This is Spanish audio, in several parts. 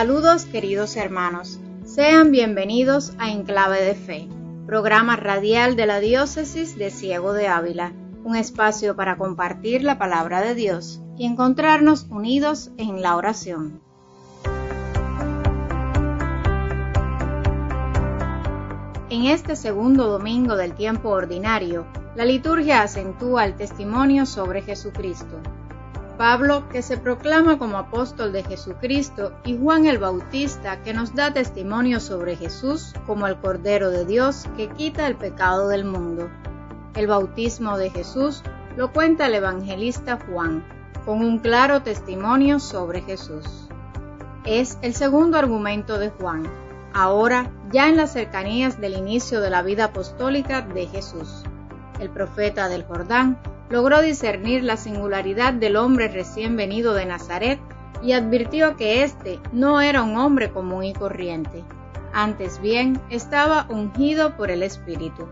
Saludos queridos hermanos, sean bienvenidos a Enclave de Fe, programa radial de la Diócesis de Ciego de Ávila, un espacio para compartir la palabra de Dios y encontrarnos unidos en la oración. En este segundo domingo del tiempo ordinario, la liturgia acentúa el testimonio sobre Jesucristo. Pablo, que se proclama como apóstol de Jesucristo, y Juan el Bautista, que nos da testimonio sobre Jesús como el Cordero de Dios que quita el pecado del mundo. El bautismo de Jesús lo cuenta el evangelista Juan, con un claro testimonio sobre Jesús. Es el segundo argumento de Juan, ahora ya en las cercanías del inicio de la vida apostólica de Jesús. El profeta del Jordán logró discernir la singularidad del hombre recién venido de Nazaret y advirtió que éste no era un hombre común y corriente, antes bien estaba ungido por el Espíritu.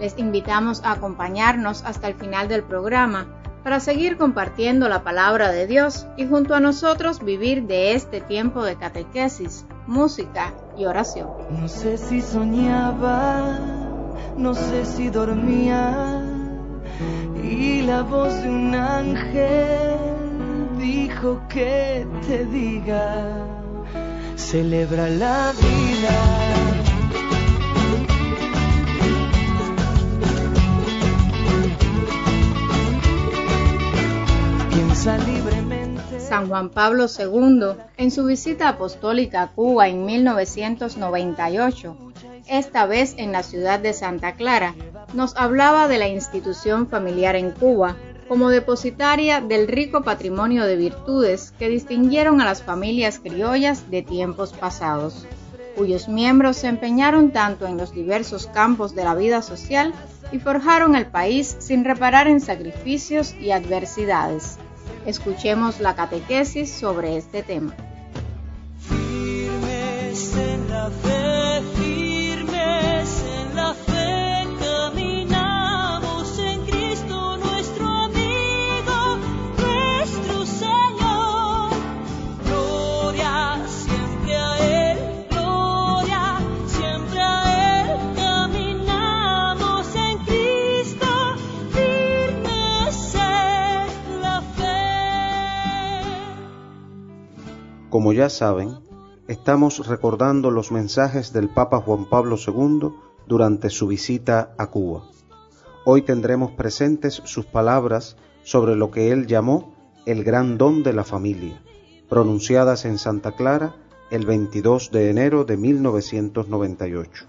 Les invitamos a acompañarnos hasta el final del programa para seguir compartiendo la palabra de Dios y junto a nosotros vivir de este tiempo de catequesis, música y oración. No sé si soñaba, no sé si dormía y la voz de un ángel dijo que te diga, celebra la vida. San Juan Pablo II, en su visita apostólica a Cuba en 1998, esta vez en la ciudad de Santa Clara, nos hablaba de la institución familiar en Cuba como depositaria del rico patrimonio de virtudes que distinguieron a las familias criollas de tiempos pasados, cuyos miembros se empeñaron tanto en los diversos campos de la vida social y forjaron el país sin reparar en sacrificios y adversidades. Escuchemos la catequesis sobre este tema. Como ya saben, estamos recordando los mensajes del Papa Juan Pablo II durante su visita a Cuba. Hoy tendremos presentes sus palabras sobre lo que él llamó el gran don de la familia, pronunciadas en Santa Clara el 22 de enero de 1998.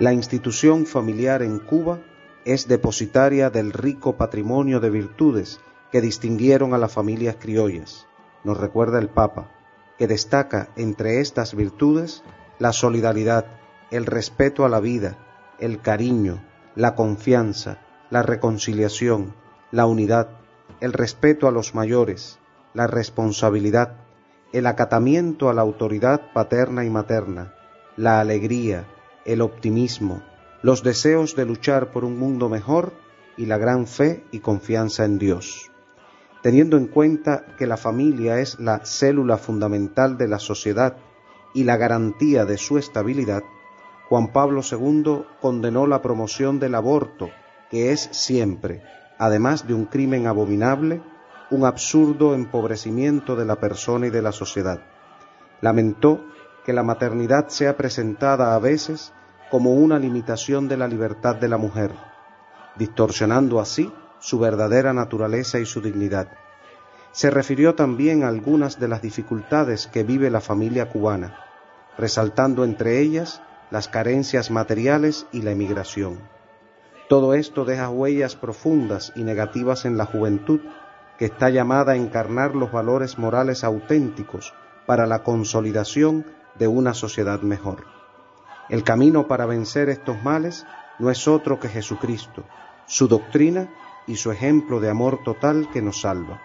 La institución familiar en Cuba es depositaria del rico patrimonio de virtudes que distinguieron a las familias criollas, nos recuerda el Papa, que destaca entre estas virtudes la solidaridad, el respeto a la vida, el cariño, la confianza, la reconciliación, la unidad, el respeto a los mayores, la responsabilidad, el acatamiento a la autoridad paterna y materna, la alegría, el optimismo, los deseos de luchar por un mundo mejor y la gran fe y confianza en Dios. Teniendo en cuenta que la familia es la célula fundamental de la sociedad y la garantía de su estabilidad, Juan Pablo II condenó la promoción del aborto, que es siempre, además de un crimen abominable, un absurdo empobrecimiento de la persona y de la sociedad. Lamentó que la maternidad sea presentada a veces como una limitación de la libertad de la mujer, distorsionando así su verdadera naturaleza y su dignidad. Se refirió también a algunas de las dificultades que vive la familia cubana, resaltando entre ellas las carencias materiales y la emigración. Todo esto deja huellas profundas y negativas en la juventud, que está llamada a encarnar los valores morales auténticos para la consolidación de una sociedad mejor. El camino para vencer estos males no es otro que Jesucristo, su doctrina y su ejemplo de amor total que nos salva.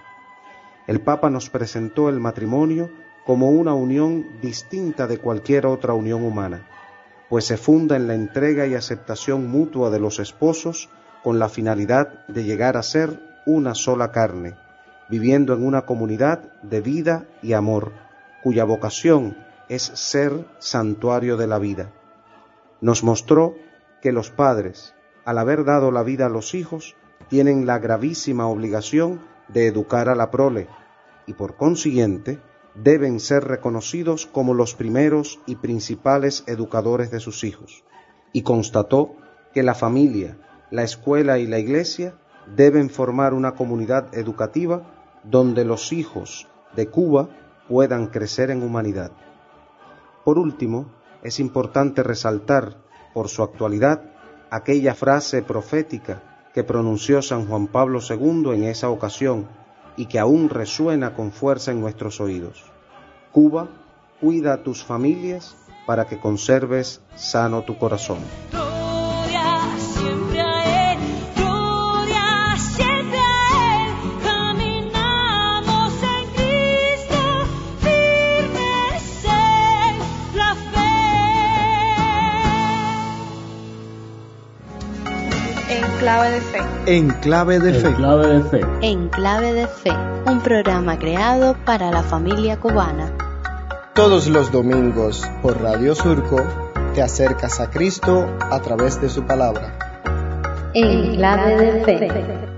El Papa nos presentó el matrimonio como una unión distinta de cualquier otra unión humana, pues se funda en la entrega y aceptación mutua de los esposos con la finalidad de llegar a ser una sola carne, viviendo en una comunidad de vida y amor, cuya vocación es ser santuario de la vida. Nos mostró que los padres, al haber dado la vida a los hijos, tienen la gravísima obligación de educar a la prole y por consiguiente deben ser reconocidos como los primeros y principales educadores de sus hijos. Y constató que la familia, la escuela y la iglesia deben formar una comunidad educativa donde los hijos de Cuba puedan crecer en humanidad. Por último, es importante resaltar, por su actualidad, aquella frase profética que pronunció San Juan Pablo II en esa ocasión y que aún resuena con fuerza en nuestros oídos. Cuba, cuida a tus familias para que conserves sano tu corazón. Clave de fe. En clave de fe. Clave de fe. En Clave de Fe, un programa creado para la familia cubana. Todos los domingos por Radio Surco te acercas a Cristo a través de su palabra. En Clave de Fe.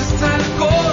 está el corazón.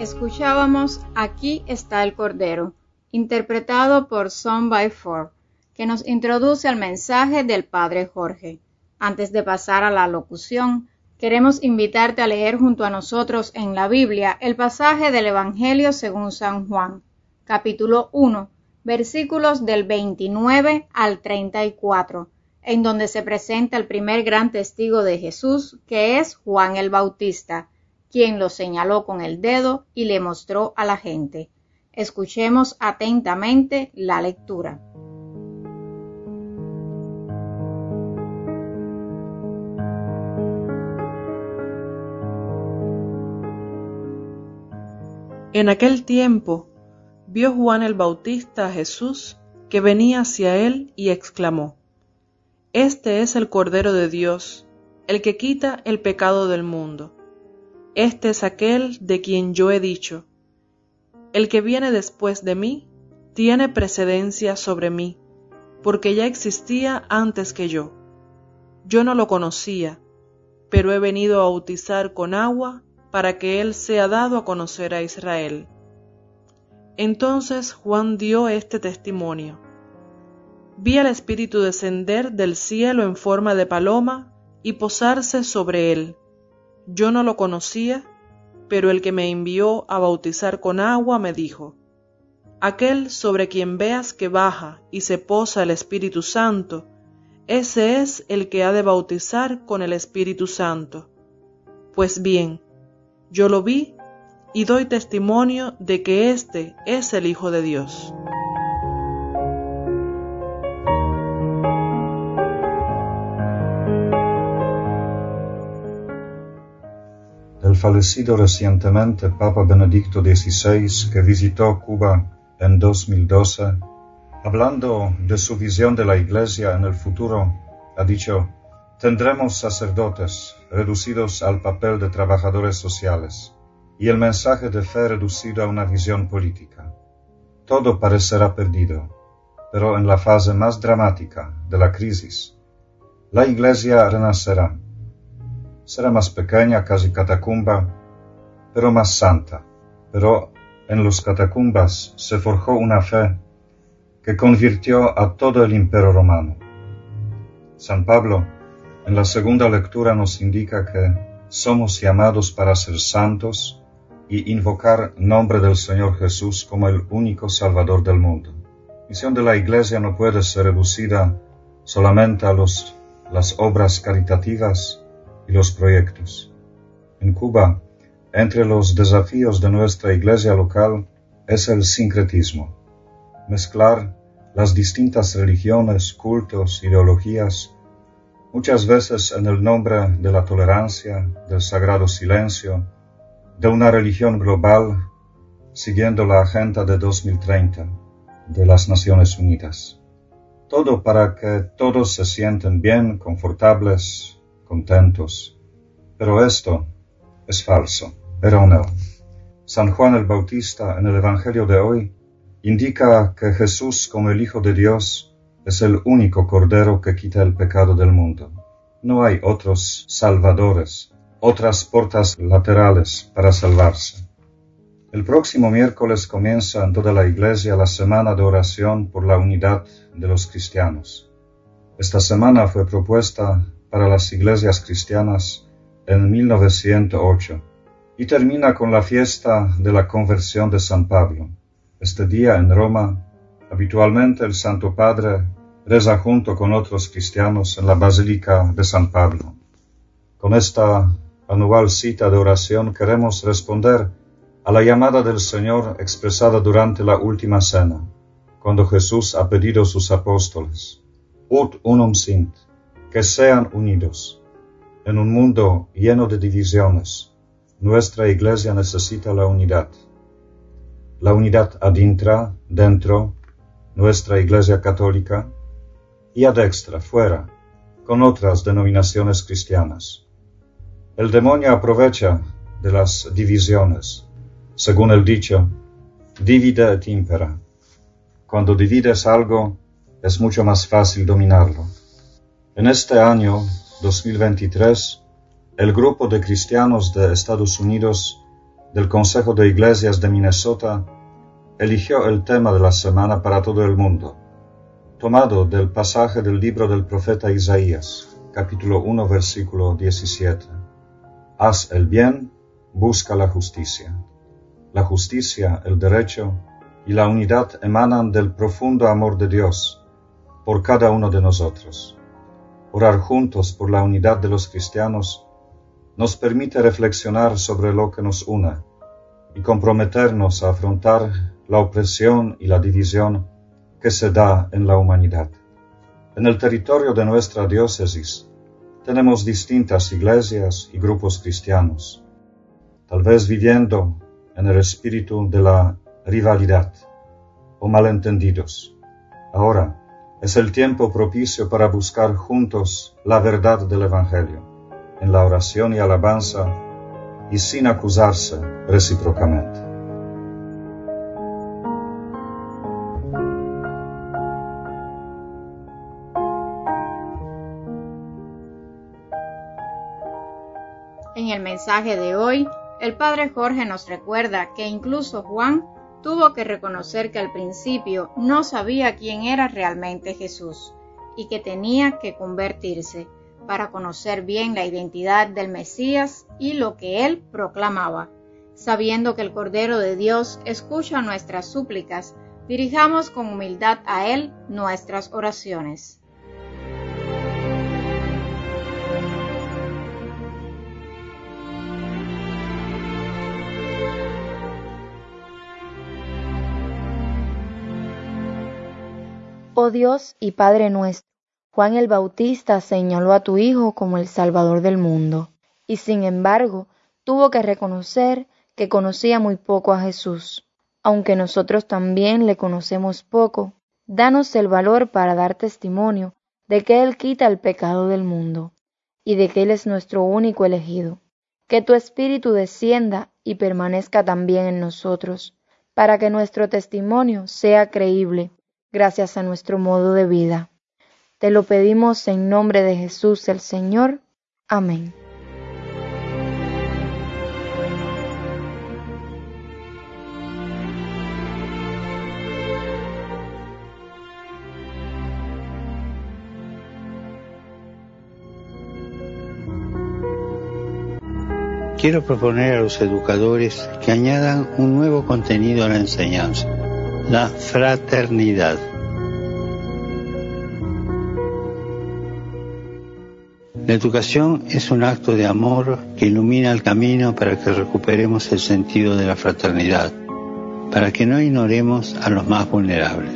Escuchábamos Aquí está el Cordero, interpretado por Son by Four, que nos introduce al mensaje del Padre Jorge. Antes de pasar a la locución, queremos invitarte a leer junto a nosotros en la Biblia el pasaje del Evangelio según San Juan, capítulo 1, versículos del 29 al 34, en donde se presenta el primer gran testigo de Jesús, que es Juan el Bautista, quien lo señaló con el dedo y le mostró a la gente. Escuchemos atentamente la lectura. En aquel tiempo vio Juan el Bautista a Jesús que venía hacia él y exclamó, Este es el Cordero de Dios, el que quita el pecado del mundo. Este es aquel de quien yo he dicho, el que viene después de mí tiene precedencia sobre mí, porque ya existía antes que yo. Yo no lo conocía, pero he venido a bautizar con agua para que él sea dado a conocer a Israel. Entonces Juan dio este testimonio. Vi al Espíritu descender del cielo en forma de paloma y posarse sobre él yo no lo conocía, pero el que me envió a bautizar con agua me dijo, Aquel sobre quien veas que baja y se posa el Espíritu Santo, ese es el que ha de bautizar con el Espíritu Santo. Pues bien, yo lo vi y doy testimonio de que éste es el Hijo de Dios. El fallecido recientemente Papa Benedicto XVI, que visitó Cuba en 2012, hablando de su visión de la Iglesia en el futuro, ha dicho, tendremos sacerdotes reducidos al papel de trabajadores sociales y el mensaje de fe reducido a una visión política. Todo parecerá perdido, pero en la fase más dramática de la crisis, la Iglesia renacerá será más pequeña, casi catacumba, pero más santa. Pero en los catacumbas se forjó una fe que convirtió a todo el imperio romano. San Pablo en la segunda lectura nos indica que somos llamados para ser santos y invocar nombre del Señor Jesús como el único Salvador del mundo. La misión de la Iglesia no puede ser reducida solamente a los, las obras caritativas y los proyectos. En Cuba, entre los desafíos de nuestra iglesia local es el sincretismo, mezclar las distintas religiones, cultos, ideologías, muchas veces en el nombre de la tolerancia, del sagrado silencio, de una religión global, siguiendo la Agenda de 2030 de las Naciones Unidas. Todo para que todos se sienten bien, confortables, contentos. Pero esto es falso, erróneo. San Juan el Bautista en el Evangelio de hoy indica que Jesús como el Hijo de Dios es el único Cordero que quita el pecado del mundo. No hay otros salvadores, otras puertas laterales para salvarse. El próximo miércoles comienza en toda la Iglesia la semana de oración por la unidad de los cristianos. Esta semana fue propuesta para las iglesias cristianas en 1908 y termina con la fiesta de la conversión de San Pablo. Este día en Roma, habitualmente el Santo Padre reza junto con otros cristianos en la Basílica de San Pablo. Con esta anual cita de oración queremos responder a la llamada del Señor expresada durante la última cena, cuando Jesús ha pedido a sus apóstoles, ut unum sint, que sean unidos. En un mundo lleno de divisiones, nuestra iglesia necesita la unidad. La unidad adintra, dentro, nuestra iglesia católica, y ad extra, fuera, con otras denominaciones cristianas. El demonio aprovecha de las divisiones, según el dicho, divide et impera. Cuando divides algo, es mucho más fácil dominarlo. En este año 2023, el grupo de cristianos de Estados Unidos del Consejo de Iglesias de Minnesota eligió el tema de la semana para todo el mundo, tomado del pasaje del libro del profeta Isaías, capítulo 1, versículo 17. Haz el bien, busca la justicia. La justicia, el derecho y la unidad emanan del profundo amor de Dios por cada uno de nosotros. Orar juntos por la unidad de los cristianos nos permite reflexionar sobre lo que nos une y comprometernos a afrontar la opresión y la división que se da en la humanidad. En el territorio de nuestra diócesis tenemos distintas iglesias y grupos cristianos, tal vez viviendo en el espíritu de la rivalidad o malentendidos. Ahora es el tiempo propicio para buscar juntos la verdad del Evangelio, en la oración y alabanza y sin acusarse recíprocamente. En el mensaje de hoy, el Padre Jorge nos recuerda que incluso Juan tuvo que reconocer que al principio no sabía quién era realmente Jesús y que tenía que convertirse para conocer bien la identidad del Mesías y lo que él proclamaba. Sabiendo que el Cordero de Dios escucha nuestras súplicas, dirijamos con humildad a Él nuestras oraciones. Oh Dios y Padre nuestro, Juan el Bautista señaló a tu Hijo como el Salvador del mundo, y sin embargo tuvo que reconocer que conocía muy poco a Jesús. Aunque nosotros también le conocemos poco, danos el valor para dar testimonio de que Él quita el pecado del mundo, y de que Él es nuestro único elegido. Que tu Espíritu descienda y permanezca también en nosotros, para que nuestro testimonio sea creíble gracias a nuestro modo de vida. Te lo pedimos en nombre de Jesús el Señor. Amén. Quiero proponer a los educadores que añadan un nuevo contenido a la enseñanza, la fraternidad. La educación es un acto de amor que ilumina el camino para que recuperemos el sentido de la fraternidad, para que no ignoremos a los más vulnerables.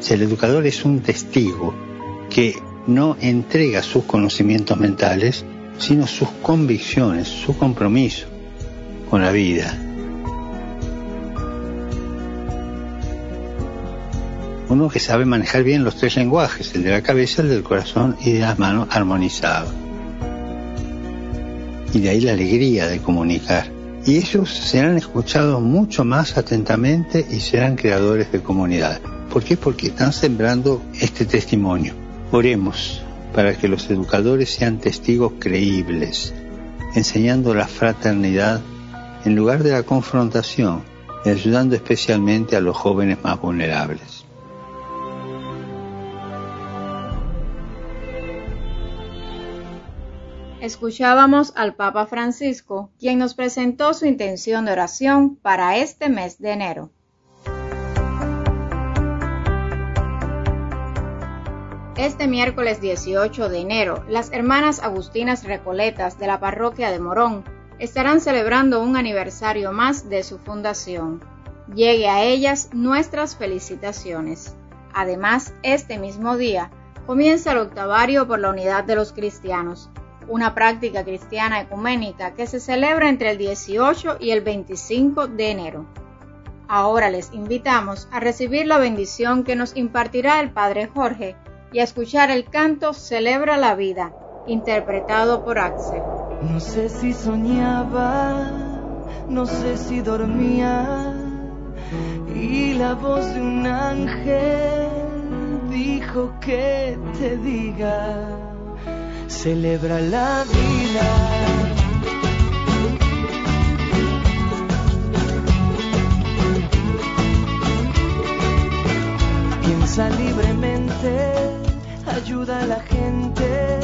Si el educador es un testigo que no entrega sus conocimientos mentales, sino sus convicciones, su compromiso con la vida. Uno que sabe manejar bien los tres lenguajes, el de la cabeza, el del corazón y de las manos armonizado. Y de ahí la alegría de comunicar. Y ellos serán escuchados mucho más atentamente y serán creadores de comunidad. ¿Por qué? Porque están sembrando este testimonio. Oremos para que los educadores sean testigos creíbles, enseñando la fraternidad en lugar de la confrontación y ayudando especialmente a los jóvenes más vulnerables. Escuchábamos al Papa Francisco, quien nos presentó su intención de oración para este mes de enero. Este miércoles 18 de enero, las hermanas agustinas recoletas de la parroquia de Morón estarán celebrando un aniversario más de su fundación. Llegue a ellas nuestras felicitaciones. Además, este mismo día comienza el octavario por la unidad de los cristianos, una práctica cristiana ecuménica que se celebra entre el 18 y el 25 de enero. Ahora les invitamos a recibir la bendición que nos impartirá el Padre Jorge y a escuchar el canto Celebra la vida, interpretado por Axel. No sé si soñaba, no sé si dormía, y la voz de un ángel dijo que te diga, celebra la vida. Piensa libremente, ayuda a la gente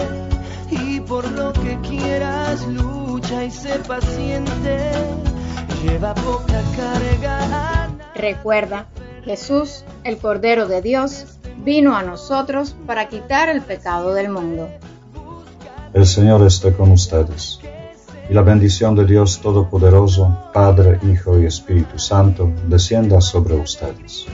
y por lo que quieras lucha y sé paciente. Lleva poca carga. Recuerda, Jesús, el Cordero de Dios, vino a nosotros para quitar el pecado del mundo. El Señor esté con ustedes. Y la bendición de Dios Todopoderoso, Padre, Hijo y Espíritu Santo, descienda sobre ustedes.